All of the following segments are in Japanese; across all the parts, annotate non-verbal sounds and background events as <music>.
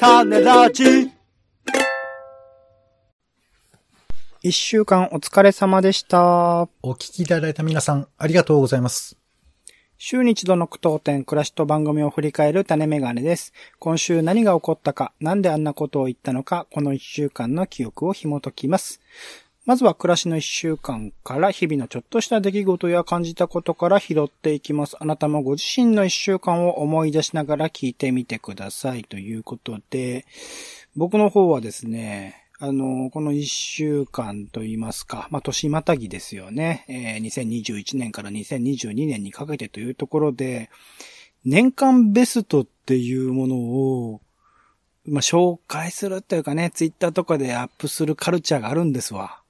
種ラジ一週間お疲れ様でした。お聞きいただいた皆さん、ありがとうございます。週に一度の句読点、暮らしと番組を振り返る種メガネです。今週何が起こったか、なんであんなことを言ったのか、この一週間の記憶を紐解きます。まずは暮らしの一週間から日々のちょっとした出来事や感じたことから拾っていきます。あなたもご自身の一週間を思い出しながら聞いてみてください。ということで、僕の方はですね、あの、この一週間と言いますか、まあ、年またぎですよね。えー2021年から2022年にかけてというところで、年間ベストっていうものを、まあ、紹介するというかね、ツイッターとかでアップするカルチャーがあるんですわ。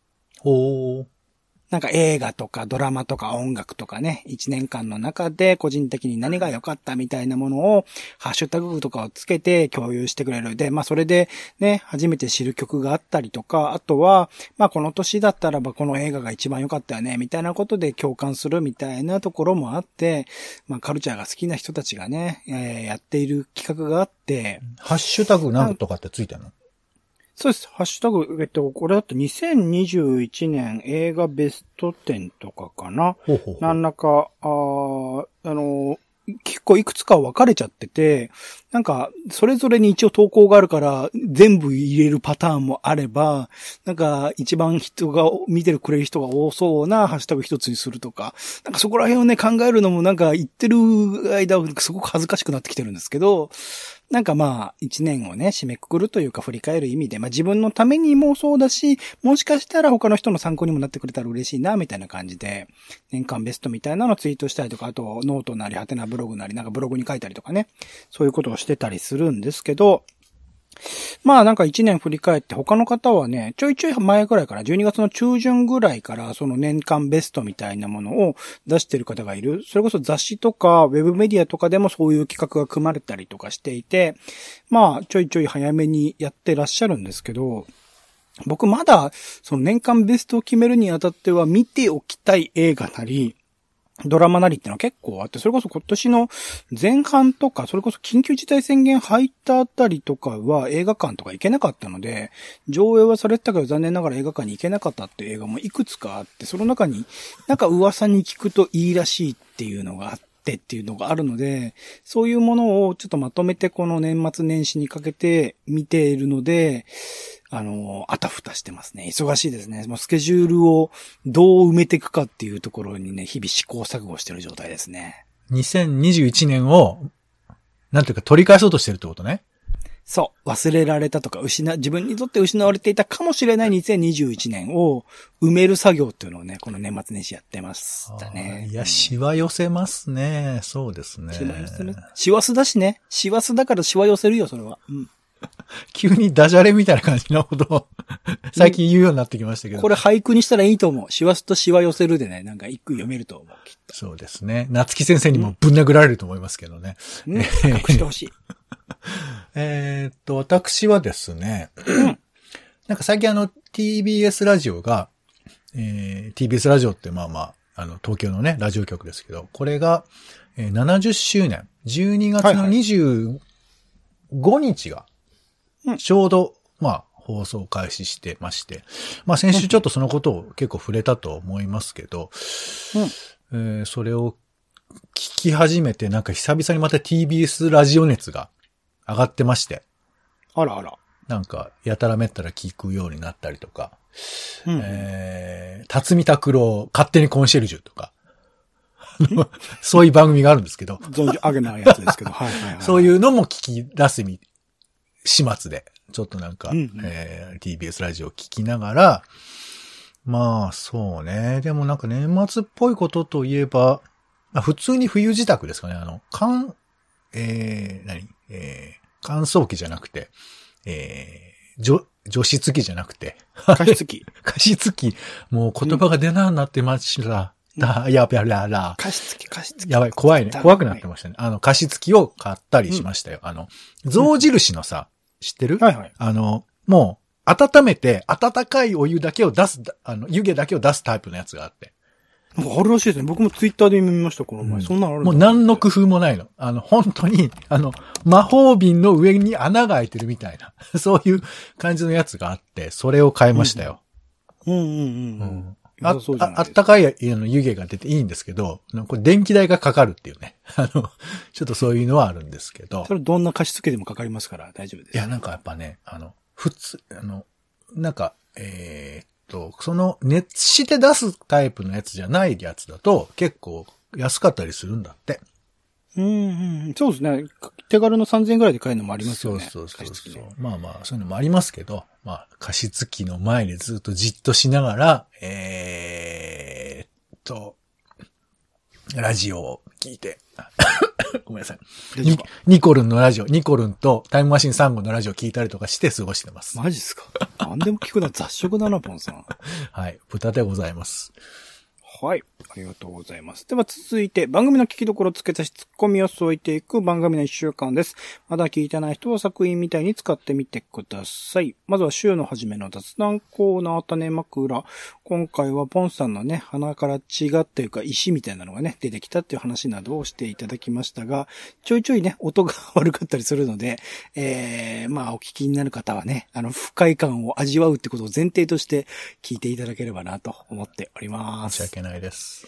ほー。なんか映画とかドラマとか音楽とかね、一年間の中で個人的に何が良かったみたいなものを、ハッシュタグとかをつけて共有してくれる。で、まあそれでね、初めて知る曲があったりとか、あとは、まあこの年だったらばこの映画が一番良かったよね、みたいなことで共感するみたいなところもあって、まあカルチャーが好きな人たちがね、えーやっている企画があって、ハッシュタグなんとかってついてんの？そうです。ハッシュタグ、えっと、これだと2021年映画ベスト10とかかな。ほうほうほう。何らか、あーあの、結構いくつか分かれちゃってて、なんか、それぞれに一応投稿があるから、全部入れるパターンもあれば、なんか、一番人が、見てるくれる人が多そうなハッシュタグ一つにするとか、なんかそこら辺をね、考えるのもなんか言ってる間、すごく恥ずかしくなってきてるんですけど、なんかまあ、一年をね、締めくくるというか振り返る意味で、まあ自分のためにもそうだし、もしかしたら他の人の参考にもなってくれたら嬉しいな、みたいな感じで、年間ベストみたいなのツイートしたりとか、あとノートなり、ハテナブログなり、なんかブログに書いたりとかね、そういうことをしてたりするんですけど、まあなんか一年振り返って他の方はね、ちょいちょい前ぐらいから、12月の中旬ぐらいから、その年間ベストみたいなものを出してる方がいる。それこそ雑誌とか、ウェブメディアとかでもそういう企画が組まれたりとかしていて、まあちょいちょい早めにやってらっしゃるんですけど、僕まだ、その年間ベストを決めるにあたっては見ておきたい映画なり、ドラマなりってのは結構あって、それこそ今年の前半とか、それこそ緊急事態宣言入ったあたりとかは映画館とか行けなかったので、上映はされてたけど残念ながら映画館に行けなかったっていう映画もいくつかあって、その中になんか噂に聞くといいらしいっていうのがあってっていうのがあるので、そういうものをちょっとまとめてこの年末年始にかけて見ているので、あの、あたふたしてますね。忙しいですね。もうスケジュールをどう埋めていくかっていうところにね、日々試行錯誤してる状態ですね。2021年を、なんていうか取り返そうとしてるってことね。そう。忘れられたとか、失、自分にとって失われていたかもしれない2021年を埋める作業っていうのをね、この年末年始やってましたね。いや、しわ寄せますね。そうですね。しわ寄せる。しわすだしね。しわすだからしわ寄せるよ、それは。うん。<laughs> 急にダジャレみたいな感じのことを <laughs> 最近言うようになってきましたけど。これ俳句にしたらいいと思う。しわすとしわ寄せるでね、なんか一句読めると思う、きっそうですね。夏木先生にもぶん殴られると思いますけどね。と。ね。<laughs> 隠してほしい。えーっと、私はですね、<clears throat> なんか最近あの TBS ラジオが、えー TBS ラジオってまあまあ、あの東京のね、ラジオ局ですけど、これが、えー70周年、12月のはいはい25日がうん、ちょうど、まあ、放送開始してまして、まあ先週ちょっとそのことを結構触れたと思いますけど、えーそれを聞き始めて、なんか久々にまた TBS ラジオ熱が上がってまして、あらあら。なんか、やたらめったら聞くようになったりとか、うん。えー、辰巳拓郎、勝手にコンシェルジュとか、<laughs> そういう番組があるんですけど、存じ上げないやつですけど。はいはいはい。<laughs> そういううのも聞き出すみ、始末で、ちょっとなんか、うんうんえー TBS ラジオを聞きながら、まあ、そうね。でもなんか年末っぽいことといえば、まあ、普通に冬自宅ですかね。あの、乾、えー、何？えー、乾燥機じゃなくて、えー、除、除湿機じゃなくて、加湿器。<laughs> 加湿器、もう言葉が出なくなってました。だ、やべやらら。加湿器、加湿器。やばい、怖いね。怖くなってましたね。あの、加湿器を買ったりしましたよ。あの、象印のさ、知ってる？はいはい。あの、もう、温めて、温かいお湯だけを出す、あの、湯気だけを出すタイプのやつがあって。なんかあるらしいですね。僕もツイッターで見ました、この前。うんそんなのあるもう何の工夫もないの。あの、本当に、あの、魔法瓶の上に穴が開いてるみたいな、<laughs> そういう感じのやつがあって、それを買いましたよ。うんうんうん。ううんうじゃないああったかいあの湯気が出ていいんですけど、これ電気代がかかるっていうね。<laughs> あの、ちょっとそういうのはあるんですけど。それどんな貸し付けでもかかりますから大丈夫です。いや、なんかやっぱね、あの、普通、あの、なんか、えーっと、その、熱して出すタイプのやつじゃないやつだと、結構安かったりするんだって。うんうんうん。そうですね。手軽の3000円ぐらいで買えるのもありますよね。そうそうそうそう。まあまあ、そういうのもありますけど、まあ、加湿器の前にずっとじっとしながら、えーっと、ラジオを聞いて、<laughs> ごめんなさい。ニコルンのラジオ、ニコルンとタイムマシン3号のラジオ聞いたりとかして過ごしてます。マジっすか？何でも聞くな、雑食だな、ポンさん。はい。豚でございます。はい。ありがとうございます。では続いて、番組の聞きどころを付け足しツッコミを添えていく番組の一週間です。まだ聞いてない人は作品みたいに使ってみてください。まずは週の初めの雑談コーナー種枕。今回はポンさんのね、鼻から血がっていうか石みたいなのがね、出てきたっていう話などをしていただきましたが、ちょいちょいね、音が悪かったりするので、えー、まあお聞きになる方はね、あの、不快感を味わうってことを前提として聞いていただければなと思っております。申し訳ないです。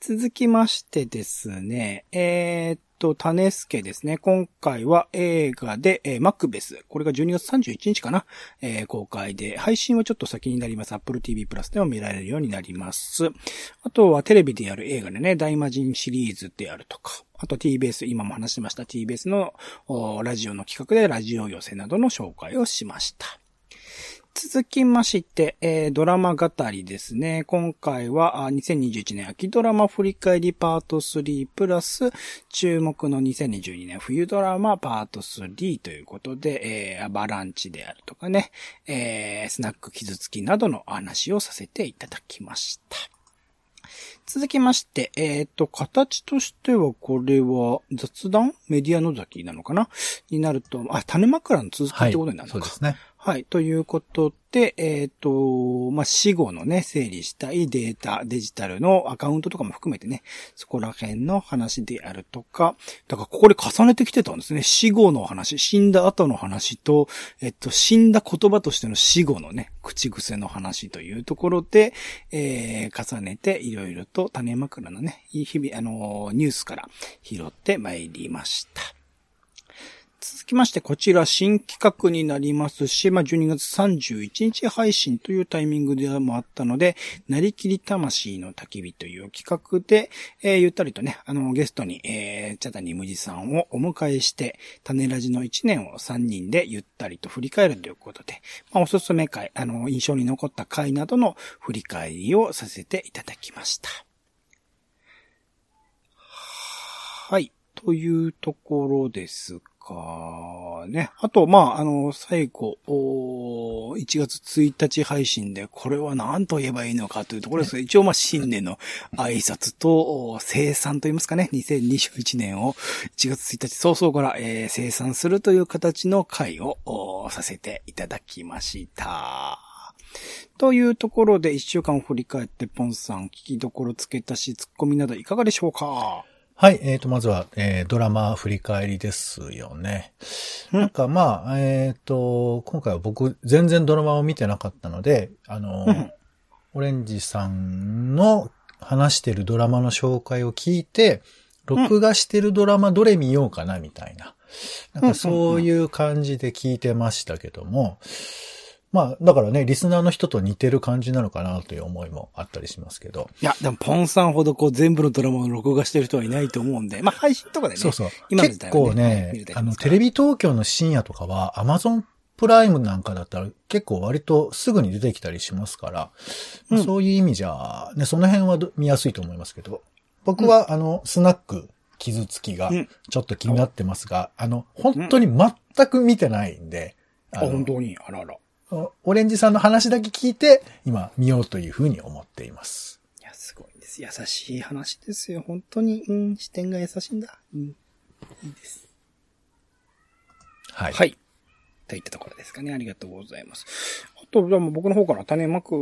続きましてですね、えーっと、種助ですね。今回は映画で、えーマクベス。これが12月31日かな、えー公開で、配信はちょっと先になります。Apple TV プラスでも見られるようになります。あとはテレビでやる映画でね、大魔神シリーズであるとか、あと TBS、今も話しました TBS のラジオの企画でラジオ寄せなどの紹介をしました。続きまして、えードラマ語りですね。今回はあ2021年秋ドラマ振り返りパート3プラス注目の2022年冬ドラマパート3ということで、えーアバランチであるとかね、えースナック傷つきなどの話をさせていただきました。続きまして、えっ、と、形としてはこれは雑談？メディアの崎なのかな？になると、あ、種枕の続きってことになるのか。そうですね。はい。ということで、えっ、と、まあ、死後のね、整理したいデータ、デジタルのアカウントとかも含めてね、そこら辺の話であるとか、だからここで重ねてきてたんですね。死後の話、死んだ後の話と、えっと、死んだ言葉としての死後のね、口癖の話というところで、えー、重ねていろいろと種枕のね、日々、あのニュースから拾ってまいりました。続きまして、こちら新企画になりますし、まあ、12月31日配信というタイミングでもあったので、なりきり魂の焚き火という企画で、えーゆったりとね、あの、ゲストに、えー、チャタニムジさんをお迎えして、種ラジの1年を3人でゆったりと振り返るということで、まあ、おすすめ回、あの、印象に残った回などの振り返りをさせていただきました。はい。というところですかね。あと、まあ、あの、最後、おー1月1日配信で、これは何と言えばいいのかというところですが、一応、まあ、新年の挨拶と、お生産と言いますかね、2021年を1月1日早々から、えー生産するという形の回をおさせていただきました。というところで、一週間を振り返って、ポンさん、聞きどころ付け足し、ツッコミなどいかがでしょうか？はい、えーと、まずは、えードラマ振り返りですよね。うんなんかまあ、えーと、今回は僕、全然ドラマを見てなかったので、あの、うんオレンジさんの話してるドラマの紹介を聞いて、録画してるドラマどれ見ようかな、みたいな。なんかそういう感じで聞いてましたけども、まあ、だからね、リスナーの人と似てる感じなのかなという思いもあったりしますけど。いや、でも、ポンさんほどこう全部のドラマを録画してる人はいないと思うんで、まあ、配信とかでね。そうそう。結今の時代はね構ねあの、テレビ東京の深夜とかは、アマゾンプライムなんかだったら結構割とすぐに出てきたりしますから、うんそういう意味じゃ、ね、その辺はど見やすいと思いますけど、僕は、あの、スナック傷つきがうんちょっと気になってますが、あの、本当に全く見てないんで、あ、本当に、あらあら。オレンジさんの話だけ聞いて、今見ようというふうに思っています。や、すごいです。優しい話ですよ。本当に、うん、視点が優しいんだ。うん。いいです。はい。はい。といったところですかね。ありがとうございます。あと、でも僕の方から種枕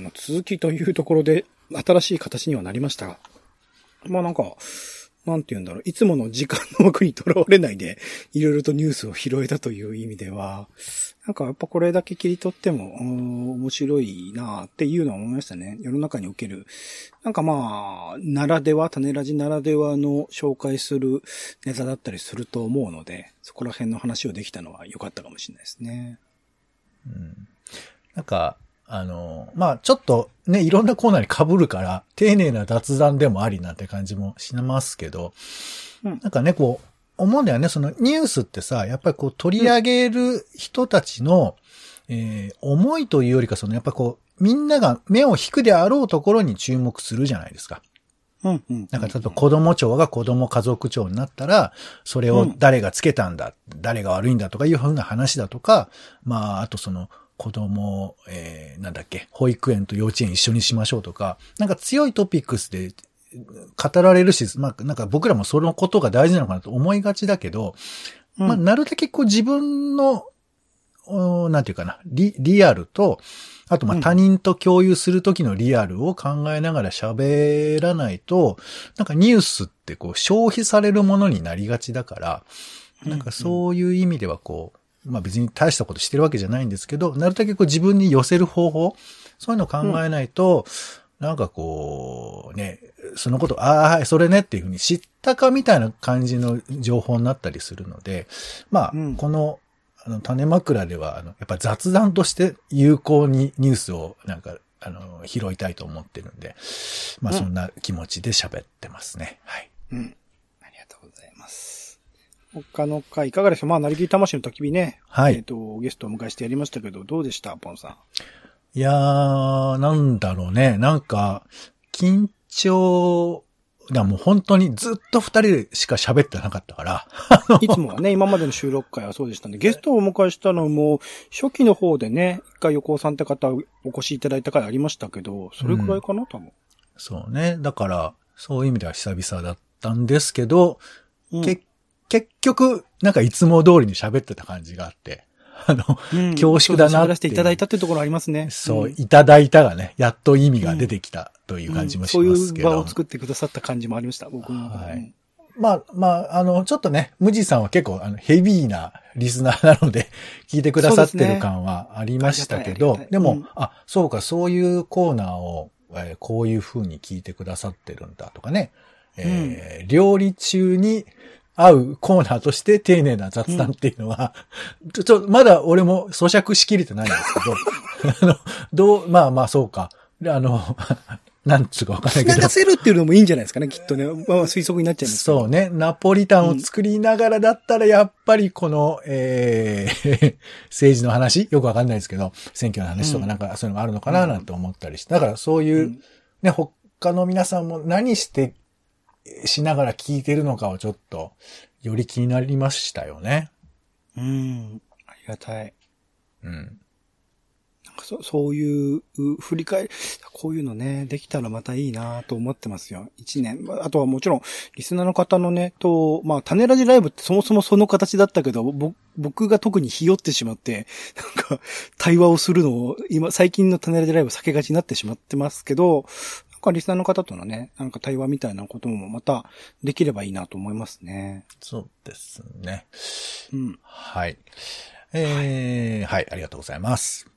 の続きというところで、新しい形にはなりましたが。まあなんか、なんて言うんだろう、いつもの時間の枠にとらわれないで、いろいろとニュースを拾えたという意味では、なんかやっぱこれだけ切り取っても、面白いなっていうのは思いましたね。世の中における。なんかまあ、ならでは、種ラジならではの紹介するネタだったりすると思うので、そこら辺の話をできたのは良かったかもしれないですね。うん。なんか、あの、まあちょっとね、いろんなコーナーに被るから、丁寧な雑談でもありなんて感じもしますけど、うん、なんかね、こう、思うんだよね、そのニュースってさ、やっぱりこう取り上げる人たちの、うん、えー、思いというよりか、そのやっぱこう、みんなが目を引くであろうところに注目するじゃないですか。うんうん。なんか、例えば子供庁が子供家族庁になったら、それを誰がつけたんだ、うん、誰が悪いんだとかいうふうな話だとか、まあ、あとその、子供、えー、なんだっけ、保育園と幼稚園一緒にしましょうとか、なんか強いトピックスで語られるし、まあ、なんか僕らもそのことが大事なのかなと思いがちだけど、うん、まあ、なるだけこう自分の、なんていうかな、リ、リアルと、あと、ま、他人と共有するときのリアルを考えながら喋らないと、なんかニュースってこう消費されるものになりがちだから、なんかそういう意味ではこう、まあ別に大したことしてるわけじゃないんですけど、なるだけこう自分に寄せる方法、そういうのを考えないと、うん、なんかこう、ね、そのこと、ああ、はい、それねっていうふうに知ったかみたいな感じの情報になったりするので、まあ、うん、この、あの、種枕では、あの、やっぱ雑談として有効にニュースをなんか、あの、拾いたいと思ってるんで、まあそんな気持ちで喋ってますね。はい。うん。他の回いかがでしょう？まあ、なりきり魂の焚き火ね。はい。えっ、ー、と、ゲストを迎えしてやりましたけど、どうでしたポンさん？いやー、なんだろうね。なんか、緊張、だもう本当にずっと二人でしか喋ってなかったから。<laughs> いつもはね、今までの収録会はそうでしたね。ゲストをお迎えしたのも、初期の方でね、一回横尾さんって方お越しいただいた回ありましたけど、それくらいかな、うん、多分。そうね。だから、そういう意味では久々だったんですけど、うん、結結局、なんかいつも通りに喋ってた感じがあって、あの、うん、恐縮だなって。らせていただいたっていうところありますね。そう、いただいたがね、やっと意味が出てきたという感じもしますけど、うんそういう場を作ってくださった感じもありました、僕も。はい。まあ、まあ、あの、ちょっとね、ムジさんは結構、あの、ヘビーなリスナーなので、聞いてくださってる感はありましたけど、ででも、うん、あ、そうか、そういうコーナーを、えー、こういう風に聞いてくださってるんだとかね、えー、料理中に合うコーナーとして丁寧な雑談っていうのは、うん、ちょ、ちょ、まだ俺も咀嚼しきれてないんですけど、<laughs> あの、どう、まあまあそうか。あの、<laughs> なんつうかわかんないけど。流せるっていうのもいいんじゃないですかね、きっとね。まあ推測になっちゃいますそうね。ナポリタンを作りながらだったら、やっぱりこの、うん、えー、<laughs> 政治の話よくわかんないですけど、選挙の話とかなんかそういうのがあるのかななんて思ったりして。だからそういう、うん、ね、他の皆さんも何してしながら聞いてるのかをちょっと、より気になりましたよね。うん。ありがたい。うん。そそういう、振り返り、こういうのね、できたらまたいいなと思ってますよ。一年。あとはもちろん、リスナーの方のね、と、まあ、種ラジライブってそもそもその形だったけど、僕が特にひよってしまって、なんか、対話をするのを、今、最近の種ラジライブ避けがちになってしまってますけど、かリスナーの方とのね、なんか対話みたいなこともまたできればいいなと思いますね。そうですね。うん。はい。えー、はい、はい、ありがとうございます。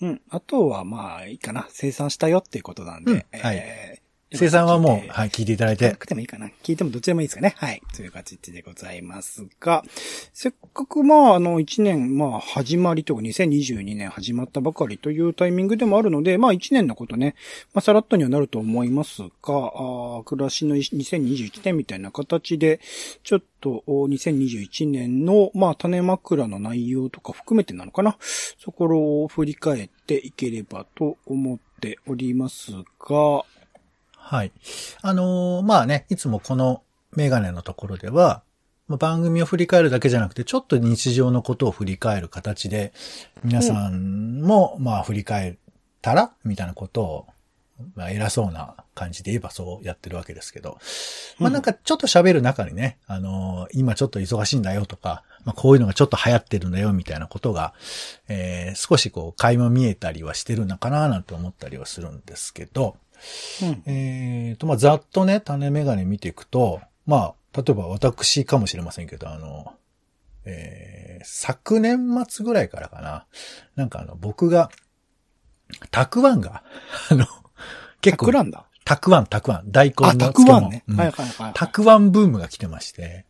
うん。あとは、まあ、いいかな。生産したよっていうことなんで。うん、はい。えー生産はもう、はい、聞いていただいて。なくてもいいかな。聞いてもどっちでもいいですかね。はい。という形でございますが、せっかくまあ、あの、1年、まあ、始まりとか、2022年始まったばかりというタイミングでもあるので、まあ、1年のことね、まあ、さらっとにはなると思いますが、あ暮らしの2021年みたいな形で、ちょっと、2021年の、まあ、種枕の内容とか含めてなのかな。そこを振り返っていければと思っておりますが、はい。あのー、まあね、いつもこのメガネのところでは、番組を振り返るだけじゃなくて、ちょっと日常のことを振り返る形で、皆さんも、まあ振り返ったらみたいなことを、まあ偉そうな感じで言えばそうやってるわけですけど、まあなんかちょっと喋る中にね、あのー、今ちょっと忙しいんだよとか、まあこういうのがちょっと流行ってるんだよみたいなことが、えー、少しこう垣間見えたりはしてるのかななんて思ったりはするんですけど、うん。えっ、と、まあ、ざっとね、種メガネ見ていくと、まあ、例えば私かもしれませんけど、あの、えー、昨年末ぐらいからかな。なんかあの、僕が、たくわんが、あの、結構タク、ランだ。たくわん、たくわん、大根のあ、たく漬物わんね。うんはいはいはい。たくわんブームが来てまして、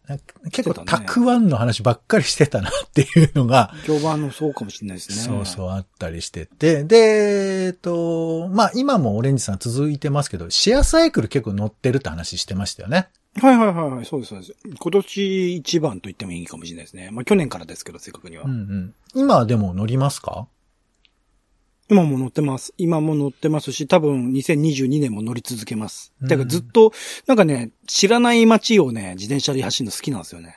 結構たくわんの話ばっかりしてたなっていうのが、評判のそうかもしれないですね。そうそうあったりしてて、で、えっと、まあ今もオレンジさん続いてますけど、シェアサイクル結構乗ってるって話してましたよね。はいはいはいはい、そうですそうです。今年一番と言ってもいいかもしれないですね。まあ去年からですけど、正確には。うんうん。今はでも乗りますか？今も乗ってます。今も乗ってますし、多分2022年も乗り続けます。うんだからずっと、なんかね、知らない街をね、自転車で走るの好きなんですよね。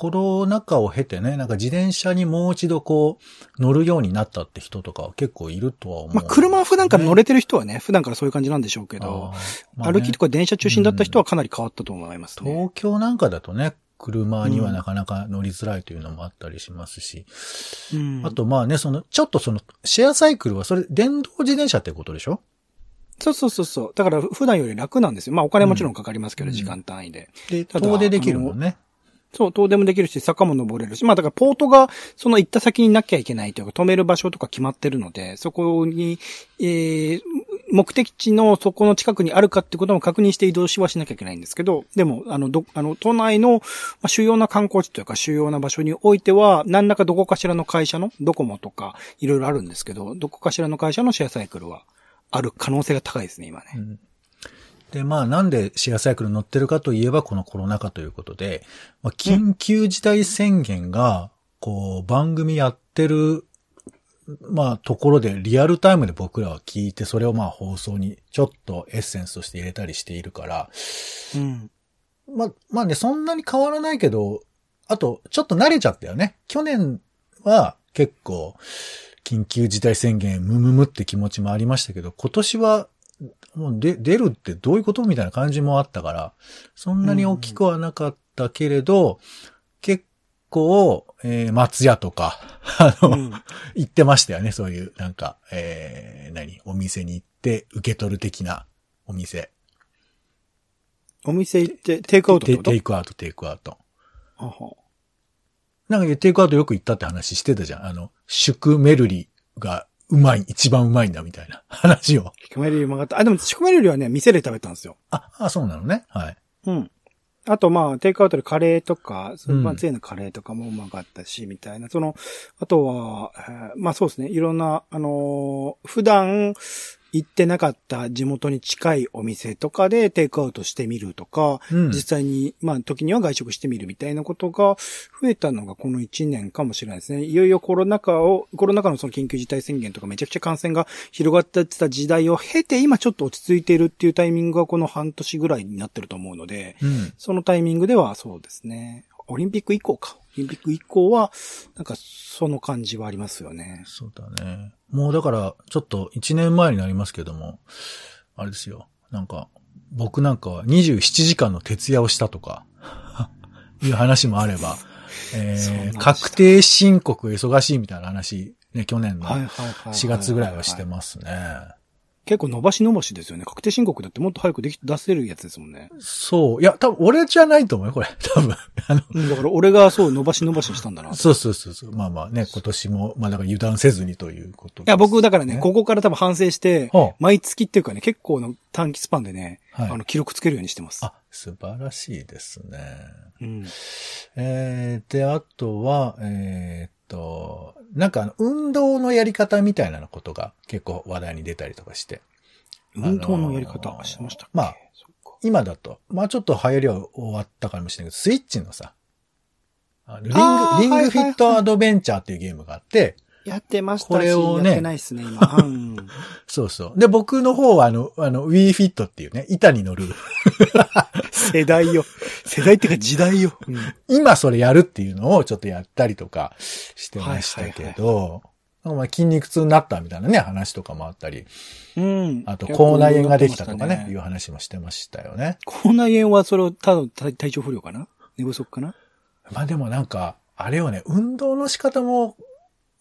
コロナ禍を経てね、なんか自転車にもう一度こう、乗るようになったって人とかは結構いるとは思う、まあ車は普段から乗れてる人はね、普段からそういう感じなんでしょうけけど、まあね歩きとか電車中心だった人はかなり変わったと思いますね。東京なんかだとね、車にはなかなか乗りづらいというのもあったりしますし。うんあとまあね、その、ちょっとその、シェアサイクルはそれ、電動自転車ってことでしょ？そうそうそうそう。だから普段より楽なんですよ。まあお金もちろんかかりますけど、うん時間単位で。で、遠出できるもんね。そう、遠出もできるし、坂も登れるし、まあだからポートが、その行った先になきゃいけないというか、止める場所とか決まってるので、そこに、えー、目的地のそこの近くにあるかってことも確認して移動しはしなきゃいけないんですけど、でも、あの、ど、あの、都内の、まあ、主要な観光地というか、主要な場所においては、何らかどこかしらの会社の、ドコモとか、いろいろあるんですけど、どこかしらの会社のシェアサイクルは、ある可能性が高いですね、今ね。うんで、まあなんでシェアサイクル乗ってるかといえばこのコロナ禍ということで、まあ、緊急事態宣言が、こう、番組やってる、まあところでリアルタイムで僕らは聞いて、それをまあ放送にちょっとエッセンスとして入れたりしているから、うん。まあ、まあね、そんなに変わらないけど、あと、ちょっと慣れちゃったよね。去年は結構、緊急事態宣言、ムムムって気持ちもありましたけど、今年は、もうで出るってどういうことみたいな感じもあったから、そんなに大きくはなかったけれど、結構、えー松屋とか、<laughs> あの、うん行ってましたよね。そういう、なんか、えー、何？お店に行って受け取る的なお店。お店行って、テイクアウトってテこと？テイクアウト、テイクアウト。ははなんかテイクアウトよく行ったって話してたじゃん。あの、シュクメルリがうまい、一番うまいんだみたいな <laughs> 話を。シュクメルリうまかった。あ、でもシュクメルリはね、店で食べたんですよ。あ、あ、そうなのね。はい。うん。あと、まあ、テイクアウトでカレーとか、スうんーパーツェのカレーとかもうまかったし、みたいな。その、あとは、えーまあそうですね。いろんな、あのー普段行ってなかった地元に近いお店とかでテイクアウトしてみるとか、うん。実際に、まあ、時には外食してみるみたいなことが増えたのがこの1年かもしれないですね。いよいよコロナ禍を、コロナ禍のその緊急事態宣言とかめちゃくちゃ感染が広がってた時代を経て、今ちょっと落ち着いているっていうタイミングがこの半年ぐらいになってると思うので、うん。そのタイミングではそうですね。オリンピック以降か。オリンピック以降は、なんかその感じはありますよね。そうだね。もうだから、ちょっと1年前になりますけども、あれですよ。なんか、僕なんかは27時間の徹夜をしたとか、<laughs> いう話もあれば、えー、確定申告忙しいみたいな話、ね、去年のはいはいはいはい。4月ぐらいはしてますね。結構伸ばし伸ばしですよね。確定申告だってもっと早くでき、出せるやつですもんね。そう。いや、多分俺じゃないと思うよ、これ。<laughs> 多分。あの、うん、だから俺がそう伸ばし伸ばししたんだな。いそうそうそうそう。まあまあね、今年も、まあだから油断せずにということですや、僕だからね、ここから多分反省してはあ、毎月っていうかね、結構の短期スパンでね、はいあの、記録つけるようにしてます。あ、素晴らしいですね。うん。えー、で、あとは、えーっと、なんかあの、運動のやり方みたいなことが結構話題に出たりとかして。運動のやり方してましたまあ、今だと、まあちょっと流行りは終わったかもしれないけど、スイッチのさ、リング、リングフィットアドベンチャーっていうゲームがあって、やってましたし、これをねやってないっすね、今。<laughs> うん。そうそう。で、僕の方はあの、あの、Wii Fit っていうね、板に乗る。<laughs> 世代よ。世代っていうか時代よ。うん今それやるっていうのをちょっとやったりとかしてましたけど、まあ筋肉痛になったみたいなね、話とかもあったり、うん。あと口内炎ができたとかね、結構いう話もしてましたよね。口内炎はそれをただ体体調不良かな？寝不足かな？まあでもなんか、あれよね、運動の仕方も、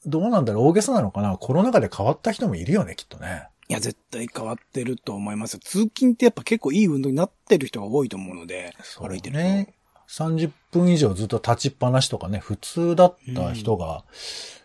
どうなんだろう、大げさなのかな？コロナ禍で変わった人もいるよね、きっとね。いや、絶対変わってると思います。通勤ってやっぱ結構いい運動になってる人が多いと思うので、歩いてると。ね。30分以上ずっと立ちっぱなしとかね、普通だった人が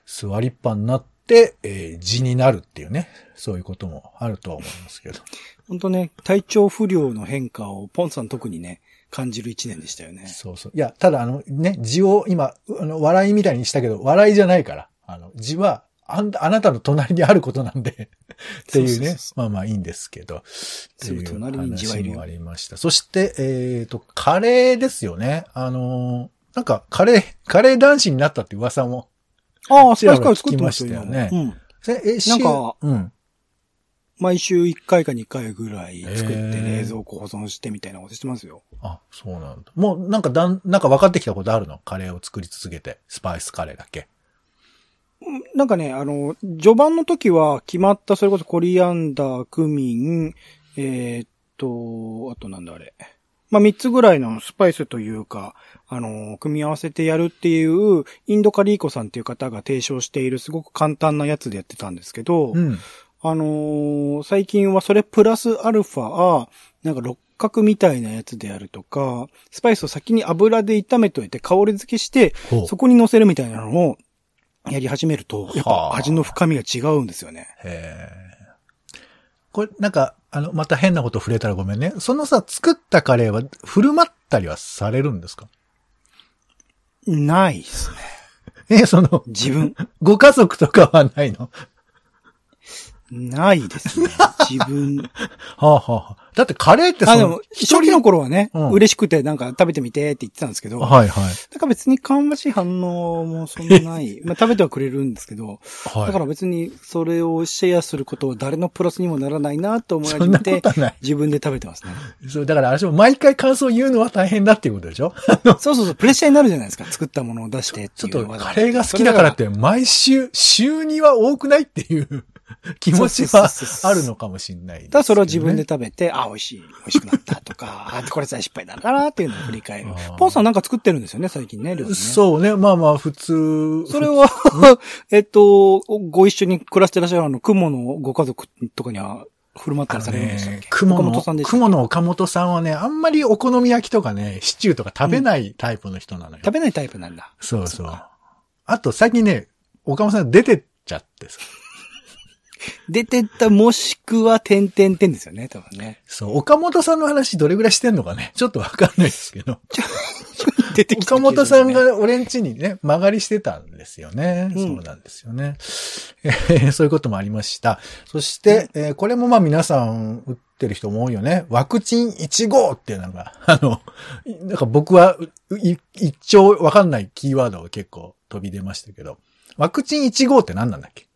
座りっぱになって、えー、地になるっていうね、そういうこともあるとは思いますけど。<laughs> 本当ね、体調不良の変化をポンさん特にね、感じる一年でしたよね。そうそう。いや、ただあのね、字を今、あの、笑いみたいにしたけど、笑いじゃないから。あの、字は、あんあなたの隣にあることなんで、<laughs> っていうね。そうそうそまあまあいいんですけど。すぐ隣に字はいもありました。そして、えっ、と、カレーですよね。あのーなんか、カレー、カレー男子になったって噂も。ああ、スパイスカレー作ってましたよね今うん。え、えなんか週うん。毎週1回か2回ぐらい作って冷蔵庫保存してみたいなことしてますよ。あ、そうなんだ。もう、なんかだん、なんか分かってきたことあるの？カレーを作り続けて。スパイスカレーだけ？なんかね、あの、序盤の時は決まった、それこそコリアンダー、クミン、えーっと、あとなんだあれ。まあ、3つぐらいのスパイスというか、あの、組み合わせてやるっていう、インドカリーコさんっていう方が提唱しているすごく簡単なやつでやってたんですけど、うん。あのー最近はそれプラスアルファ、なんか六角みたいなやつであるとか、スパイスを先に油で炒めといて香り付けして、そこに乗せるみたいなのをやり始めると、やっはあぱ味の深みが違うんですよね。へえ。これ、なんか、あの、また変なこと触れたらごめんね。そのさ、作ったカレーは、振る舞ったりはされるんですか？ないですね。<laughs> え、その、自分、ご家族とかはないの？ないですね。自分。<laughs> はあ、はあはあ、だってカレーってそあ、のでも、初期の頃はね、うん嬉しくてなんか食べてみてって言ってたんですけど、はいはい。なんか別に芳しい反応もそんなない。<laughs> まあ食べてはくれるんですけど、はい。だから別にそれをシェアすることは誰のプラスにもならないなと思い始めて。自分で食べてますね。そう、だからあれでしょ毎回感想を言うのは大変だっていうことでしょ？<laughs> そうそうそう、プレッシャーになるじゃないですか。作ったものを出してってちょっと。カレーが好きだからって、毎週、週には多くないっていう <laughs> 気持ちはあるのかもしれないね、ただそれを自分で食べて、あ、美味しい、美味しくなったとか、<laughs> あ、これさえ失敗だなっていうのを振り返る。ポンさんなんか作ってるんですよね、最近ね、料理ね。そうね。まあまあ、普通。それは、<laughs> えっと、ご一緒に暮らしてらっしゃるあの、雲のご家族とかには振る舞ったあのりされるんでしたっ雲の岡本さんで、した雲の岡本さんはね、あんまりお好み焼きとかね、シチューとか食べないタイプの人なのよ。食べないタイプなんだ。そうそうそか。あと、最近ね、岡本さん出てっちゃってさ。出てったもしくは点々点ですよね、多分ね。そう、岡本さんの話どれぐらいしてんのかね、ちょっとわかんないですけど。出てきた岡本さんが、が俺ん家にね、曲がりしてたんですよね。うんそうなんですよね。えーそういうこともありました。そして、えーこれもまあ皆さん打ってる人も多いよね。ワクチン1号っていうのが、<laughs> あの、なんか僕は、一丁わかんないキーワードが結構飛び出ましたけど、ワクチン1号って何なんだっけ？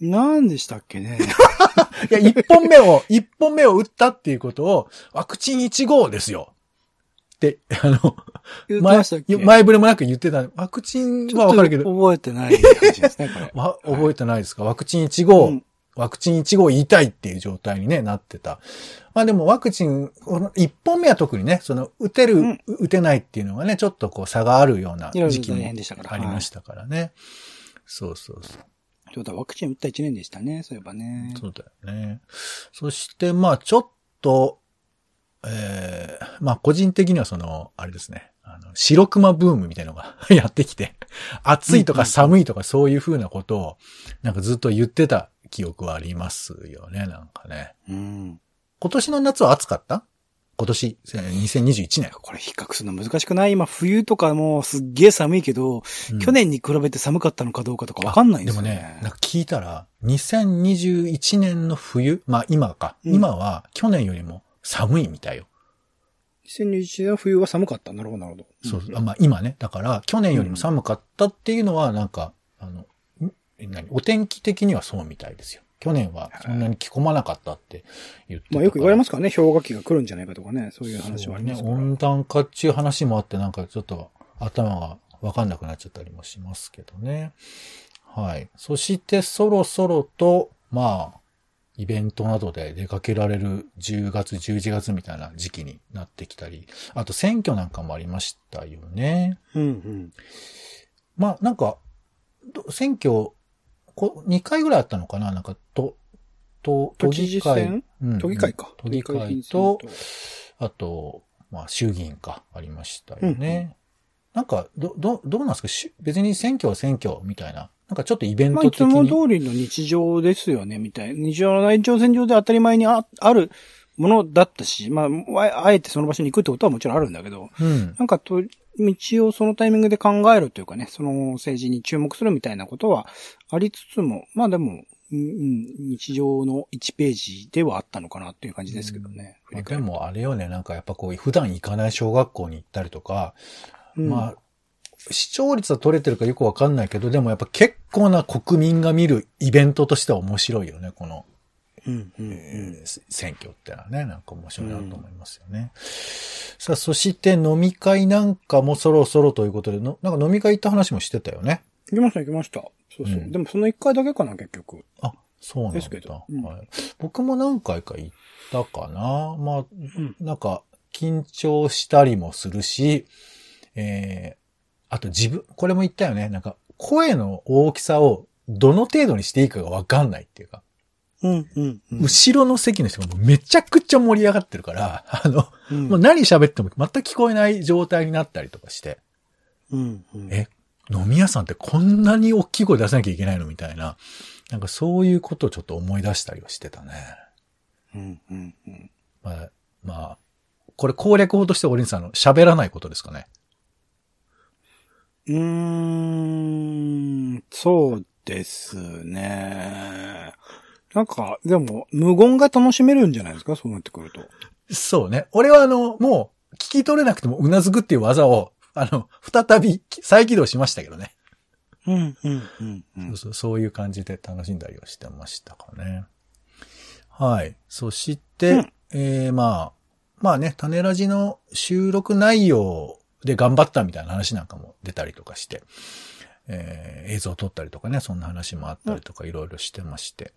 何でしたっけね？<laughs> いや、一本目を、一本目を打ったっていうことを、ワクチン1号ですよ。って、あの、前前触れもなく言ってた。ワクチンはわかるけど、覚えてない話ですね、これ。<laughs> わ覚えてないですか？ワクチン1号、うんワクチン1号言いたいっていう状態にね、なってた。まあでもワクチン、この1本目は特にね、その、打てる、うん打てないっていうのがね、ちょっとこう差があるような時期もありましたからね。そうそうそう。そうだ、ワクチン打った1年でしたね、そういえばね。そうだよね。そして、まあちょっと、ええまあ個人的にはその、あれですね。あの、白熊ブームみたいなのが <laughs> やってきて、暑いとか寒いとかそういう風なことを、なんかずっと言ってた記憶はありますよね、なんかね。うん。今年の夏は暑かった？今年、えー2021年。これ比較するの難しくない？今冬とかもすっげえ寒いけど、うん去年に比べて寒かったのかどうかとかわかんないんですよね。でもね、なんか聞いたら、2021年の冬、まあ今か、うん今は去年よりも寒いみたいよ。2021年は冬は寒かった。なるほど、なるほど。そうそう。まあ今ね。だから、去年よりも寒かったっていうのは、なんか、あの、ん何？お天気的にはそうみたいですよ。去年はそんなに着込まなかったって言ってたまあよく言われますすからね、氷河期が来るんじゃないかとかね、そういう話はありますね。から。温暖化っていう話もあって、なんかちょっと頭がわかんなくなっちゃったりもしますけどね。はい。そしてそろそろと、まあ、イベントなどで出かけられる10月、11月みたいな時期になってきたり、あと選挙なんかもありましたよね。うんうん。まあ、なんか、ど選挙、こ2回ぐらいあったのかな？なんか、と、と、都知事選？うん都議会か。都議会と、あと、まあ、衆議院か、ありましたよね。なんか、ど、ど、どうなんですか？し別に選挙は選挙みたいな。なんかちょっとイベンまあ、ト的に。いつも通りの日常ですよね、みたいな。日常の延長線上で当たり前にああるものだったし、まあ、ああえてその場所に行くってことはもちろんあるんだけど、うん。なんかと、道をそのタイミングで考えるというかね、その政治に注目するみたいなことはありつつも、まあでも、うんうん、日常の1ページではあったのかなっていう感じですけどね。振まあでもあれよね、なんかやっぱこう、普段行かない小学校に行ったりとか、うんまあ、視聴率は取れてるかよくわかんないけど、でもやっぱ結構な国民が見るイベントとしては面白いよね、この、選挙ってのはね、なんか面白いなと思いますよね。さあ、そして飲み会なんかもそろそろということで、のなんか飲み会行った話もしてたよね。行きました行きました。そうそう。うんでもその1回だけかな、結局。あ、そうなんだ。ですけどうんはい、僕も何回か行ったかな。まあ、んなんか、緊張したりもするし、えー、あと自分、これも言ったよね。なんか、声の大きさをどの程度にしていいかがわかんないっていうか、うんうんうん。後ろの席の人がもうめちゃくちゃ盛り上がってるから、あの、うんもう何喋っても全く聞こえない状態になったりとかして、うんうんえ、飲み屋さんってこんなに大きい声出さなきゃいけないのみたいな、なんかそういうことをちょっと思い出したりはしてたね。うんうんうん。まあ、まあ、これ攻略法としてオリンさんの喋らないことですかね。うーん、そうですね。なんか、でも、無言が楽しめるんじゃないですか？そうなってくると。そうね。俺はあの、もう、聞き取れなくてもうなずくっていう技を、<laughs> あの、再び再起動しましたけどね。うん、うん、うん、うんそうそうそういう感じで楽しんだりはしてましたかね。はい。そして、うんえー、まあ、まあね、種ラジの収録内容で頑張ったみたいな話なんかも出たりとかして、えー、映像を撮ったりとかね、そんな話もあったりとかいろいろしてまして。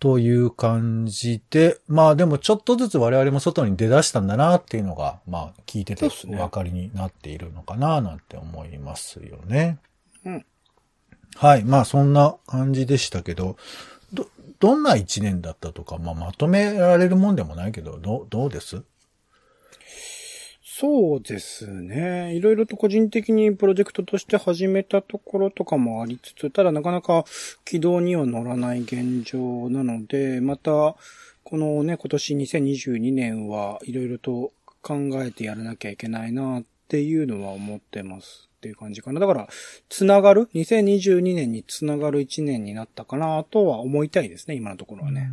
という感じで、まあでもちょっとずつ我々も外に出だしたんだなっていうのが、まあ聞いててお分かりになっているのかななんて思いますよね。うんはい。まあそんな感じでしたけど、ど、どんな一年だったとか、まあまとめられるもんでもないけど、どう、どうです？そうですね。いろいろと個人的にプロジェクトとして始めたところとかもありつつ、ただなかなか軌道には乗らない現状なので、また、このね、今年2022年はいろいろと考えてやらなきゃいけないなっていうのは思ってますっていう感じかな。だから、つながる ?2022 年につながる1年になったかなとは思いたいですね、今のところはね。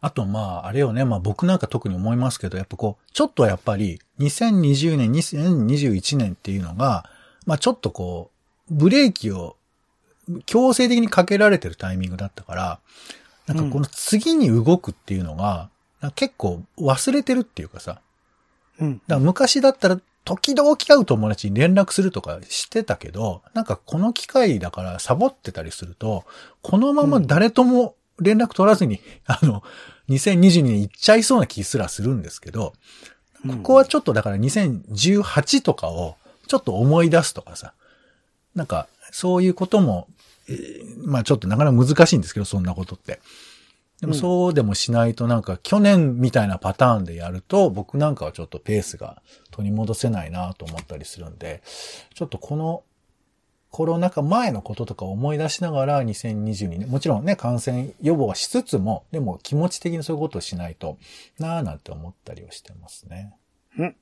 あと、まあ、あれよね。まあ僕なんか特に思いますけど、やっぱこう、ちょっとやっぱり、2020年、2021年っていうのが、まあちょっとこう、ブレーキを強制的にかけられてるタイミングだったから、なんかこの次に動くっていうのが、結構忘れてるっていうかさ、うん。だから昔だったら、時々会う友達に連絡するとかしてたけど、なんかこの機会だからサボってたりすると、このまま誰とも連絡取らずに、<laughs> あの、2022年行っちゃいそうな気すらするんですけど、ここはちょっとだから2018とかをちょっと思い出すとかさ、なんかそういうことも、えーまあちょっとなかなか難しいんですけど、そんなことって。でもうんそうでもしないとなんか去年みたいなパターンでやると僕なんかはちょっとペースが取り戻せないなと思ったりするんで、ちょっとこのコロナ禍前のこととかを思い出しながら2022年、もちろんね、感染予防はしつつも、でも気持ち的にそういうことをしないとなぁなんて思ったりをしてますね。うん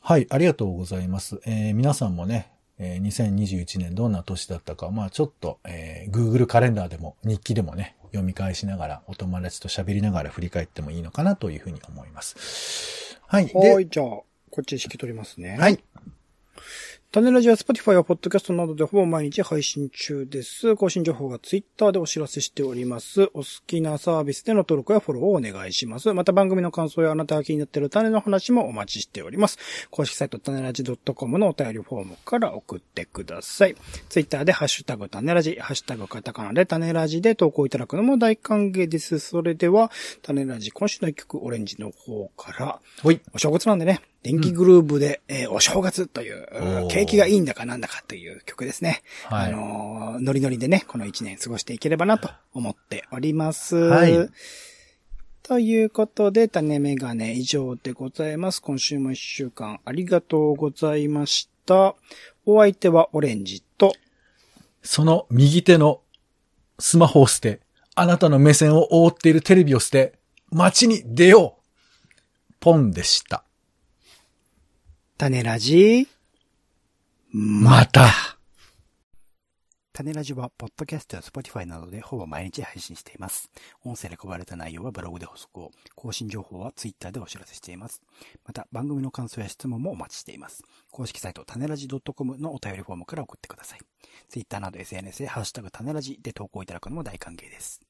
はい、ありがとうございます。えー皆さんもね、えー2021年どんな年だったか、まあちょっと、えー Google カレンダーでも日記でもね、読み返しながら、お友達と喋りながら振り返ってもいいのかなというふうに思います。はい。で、はい、じゃあ、こっち引き取りますね。はい。種ラジは Spotify や Podcast などでほぼ毎日配信中です。更新情報が Twitter でお知らせしております。お好きなサービスでの登録やフォローをお願いします。また番組の感想やあなたが気になっている種の話もお待ちしております。公式サイト種ラジ .com のお便りフォームから送ってください。Twitter でハッシュタグ種ラジ、ハッシュタグカタカナで種ラジで投稿いただくのも大歓迎です。それでは、種ラジ今週の一曲オレンジの方から、ほい。お正月なんでね、電気グルーブで、えーお正月という景気がいいんだかなんだかという曲ですね。はいあのーノリノリでね、この一年過ごしていければなと思っております。はいということで、種メガネ以上でございます。今週も一週間ありがとうございました。お相手はオレンジと、その右手のスマホを捨て、あなたの目線を覆っているテレビを捨て、街に出ようポンでした。種ラジ、また。種ラジは、ポッドキャストや Spotify などでほぼ毎日配信しています。音声で配られた内容はブログで補足を、更新情報は Twitter でお知らせしています。また、番組の感想や質問もお待ちしています。公式サイト、種ラジ .com のお便りフォームから送ってください。Twitter など SNS でハッシュタグ種ラジで投稿いただくのも大歓迎です。